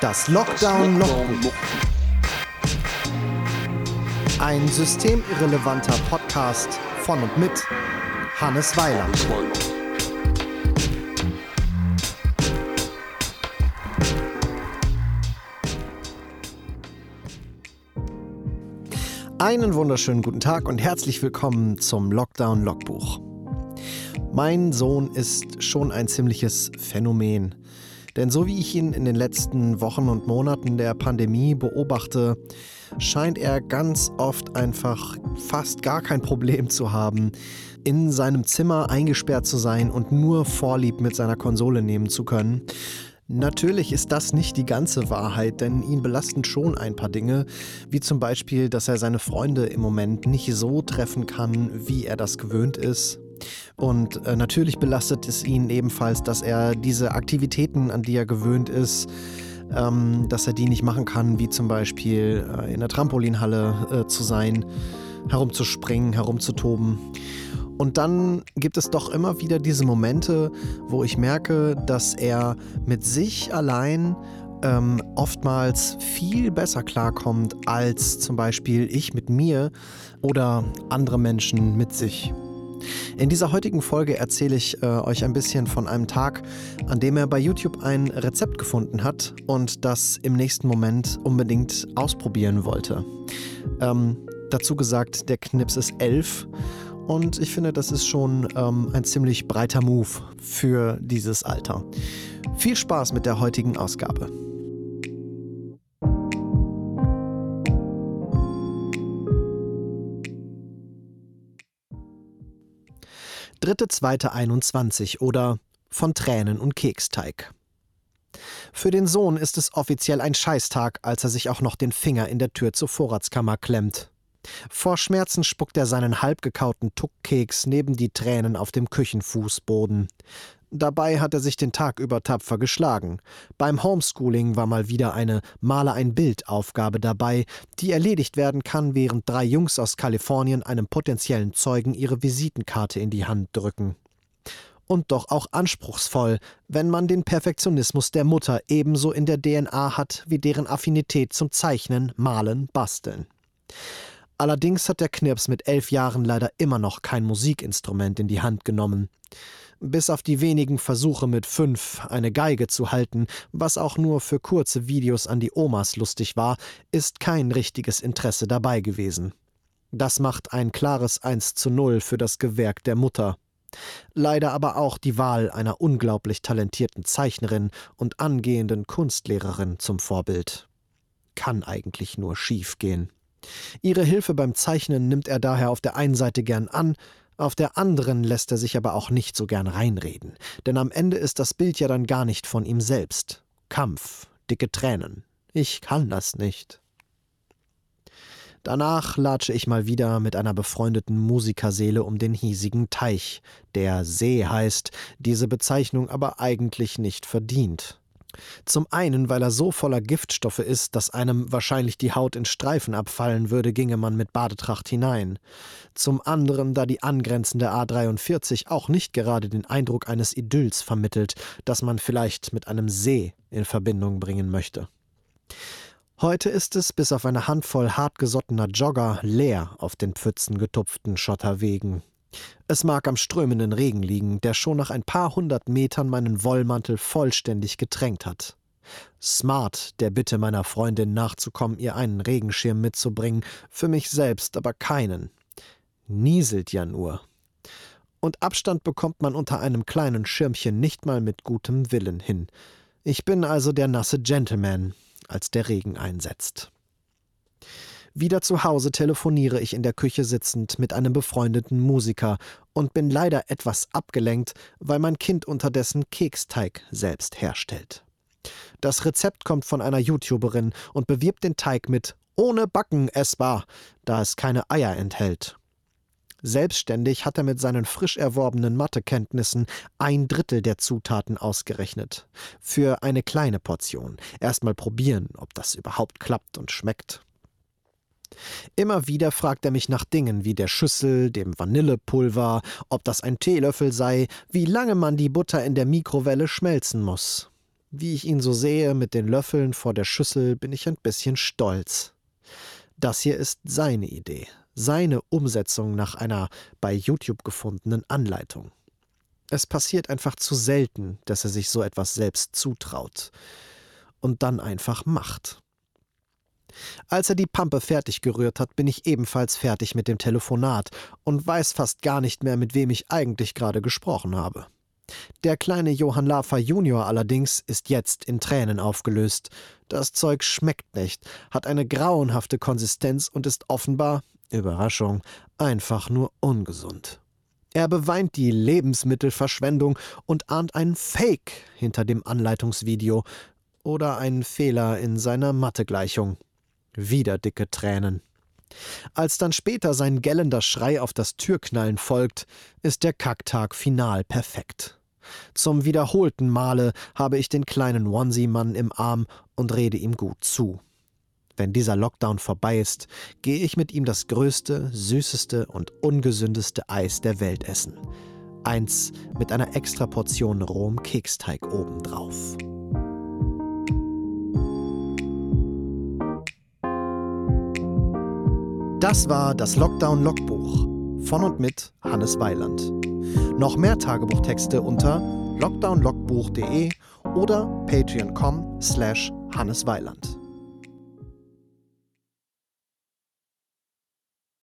Das Lockdown Logbuch. Ein systemirrelevanter Podcast von und mit Hannes Weiland. Einen wunderschönen guten Tag und herzlich willkommen zum Lockdown Logbuch. Mein Sohn ist schon ein ziemliches Phänomen. Denn so wie ich ihn in den letzten Wochen und Monaten der Pandemie beobachte, scheint er ganz oft einfach fast gar kein Problem zu haben, in seinem Zimmer eingesperrt zu sein und nur Vorlieb mit seiner Konsole nehmen zu können. Natürlich ist das nicht die ganze Wahrheit, denn ihn belasten schon ein paar Dinge, wie zum Beispiel, dass er seine Freunde im Moment nicht so treffen kann, wie er das gewöhnt ist. Und äh, natürlich belastet es ihn ebenfalls, dass er diese Aktivitäten, an die er gewöhnt ist, ähm, dass er die nicht machen kann, wie zum Beispiel äh, in der Trampolinhalle äh, zu sein, herumzuspringen, herumzutoben. Und dann gibt es doch immer wieder diese Momente, wo ich merke, dass er mit sich allein ähm, oftmals viel besser klarkommt als zum Beispiel ich mit mir oder andere Menschen mit sich. In dieser heutigen Folge erzähle ich äh, euch ein bisschen von einem Tag, an dem er bei YouTube ein Rezept gefunden hat und das im nächsten Moment unbedingt ausprobieren wollte. Ähm, dazu gesagt, der Knips ist elf und ich finde, das ist schon ähm, ein ziemlich breiter Move für dieses Alter. Viel Spaß mit der heutigen Ausgabe. Dritte, zweite 21 oder von Tränen und Keksteig. Für den Sohn ist es offiziell ein Scheißtag, als er sich auch noch den Finger in der Tür zur Vorratskammer klemmt. Vor Schmerzen spuckt er seinen halbgekauten Tuckkeks neben die Tränen auf dem Küchenfußboden. Dabei hat er sich den Tag über tapfer geschlagen. Beim Homeschooling war mal wieder eine Male ein Bild Aufgabe dabei, die erledigt werden kann, während drei Jungs aus Kalifornien einem potenziellen Zeugen ihre Visitenkarte in die Hand drücken. Und doch auch anspruchsvoll, wenn man den Perfektionismus der Mutter ebenso in der DNA hat wie deren Affinität zum Zeichnen, Malen, Basteln. Allerdings hat der Knirps mit elf Jahren leider immer noch kein Musikinstrument in die Hand genommen bis auf die wenigen Versuche mit fünf eine Geige zu halten, was auch nur für kurze Videos an die Omas lustig war, ist kein richtiges Interesse dabei gewesen. Das macht ein klares 1 zu 0 für das Gewerk der Mutter. Leider aber auch die Wahl einer unglaublich talentierten Zeichnerin und angehenden Kunstlehrerin zum Vorbild. Kann eigentlich nur schief gehen. Ihre Hilfe beim Zeichnen nimmt er daher auf der einen Seite gern an, auf der anderen lässt er sich aber auch nicht so gern reinreden, denn am Ende ist das Bild ja dann gar nicht von ihm selbst. Kampf, dicke Tränen. Ich kann das nicht. Danach latsche ich mal wieder mit einer befreundeten Musikerseele um den hiesigen Teich, der See heißt, diese Bezeichnung aber eigentlich nicht verdient. Zum einen, weil er so voller Giftstoffe ist, dass einem wahrscheinlich die Haut in Streifen abfallen würde, ginge man mit Badetracht hinein. Zum anderen, da die angrenzende A43 auch nicht gerade den Eindruck eines Idylls vermittelt, das man vielleicht mit einem See in Verbindung bringen möchte. Heute ist es, bis auf eine Handvoll hartgesottener Jogger, leer auf den pfützengetupften Schotterwegen. Es mag am strömenden Regen liegen, der schon nach ein paar hundert Metern meinen Wollmantel vollständig getränkt hat. Smart, der Bitte meiner Freundin nachzukommen, ihr einen Regenschirm mitzubringen, für mich selbst aber keinen. Nieselt ja nur. Und Abstand bekommt man unter einem kleinen Schirmchen nicht mal mit gutem Willen hin. Ich bin also der nasse Gentleman, als der Regen einsetzt. Wieder zu Hause telefoniere ich in der Küche sitzend mit einem befreundeten Musiker und bin leider etwas abgelenkt, weil mein Kind unterdessen Keksteig selbst herstellt. Das Rezept kommt von einer YouTuberin und bewirbt den Teig mit ohne Backen essbar, da es keine Eier enthält. Selbstständig hat er mit seinen frisch erworbenen Mathekenntnissen ein Drittel der Zutaten ausgerechnet. Für eine kleine Portion. Erstmal probieren, ob das überhaupt klappt und schmeckt. Immer wieder fragt er mich nach Dingen wie der Schüssel, dem Vanillepulver, ob das ein Teelöffel sei, wie lange man die Butter in der Mikrowelle schmelzen muss. Wie ich ihn so sehe mit den Löffeln vor der Schüssel, bin ich ein bisschen stolz. Das hier ist seine Idee, seine Umsetzung nach einer bei YouTube gefundenen Anleitung. Es passiert einfach zu selten, dass er sich so etwas selbst zutraut und dann einfach macht. Als er die Pampe fertig gerührt hat, bin ich ebenfalls fertig mit dem Telefonat und weiß fast gar nicht mehr, mit wem ich eigentlich gerade gesprochen habe. Der kleine Johann Lafer Junior allerdings ist jetzt in Tränen aufgelöst. Das Zeug schmeckt nicht, hat eine grauenhafte Konsistenz und ist offenbar, Überraschung, einfach nur ungesund. Er beweint die Lebensmittelverschwendung und ahnt einen Fake hinter dem Anleitungsvideo oder einen Fehler in seiner Mathegleichung. Wieder dicke Tränen. Als dann später sein gellender Schrei auf das Türknallen folgt, ist der Kacktag final perfekt. Zum wiederholten Male habe ich den kleinen Onesie-Mann im Arm und rede ihm gut zu. Wenn dieser Lockdown vorbei ist, gehe ich mit ihm das größte, süßeste und ungesündeste Eis der Welt essen. Eins mit einer extra Portion rohem Keksteig obendrauf. Das war das Lockdown-Logbuch von und mit Hannes Weiland. Noch mehr Tagebuchtexte unter lockdownlogbuch.de oder patreon.com slash hannesweiland.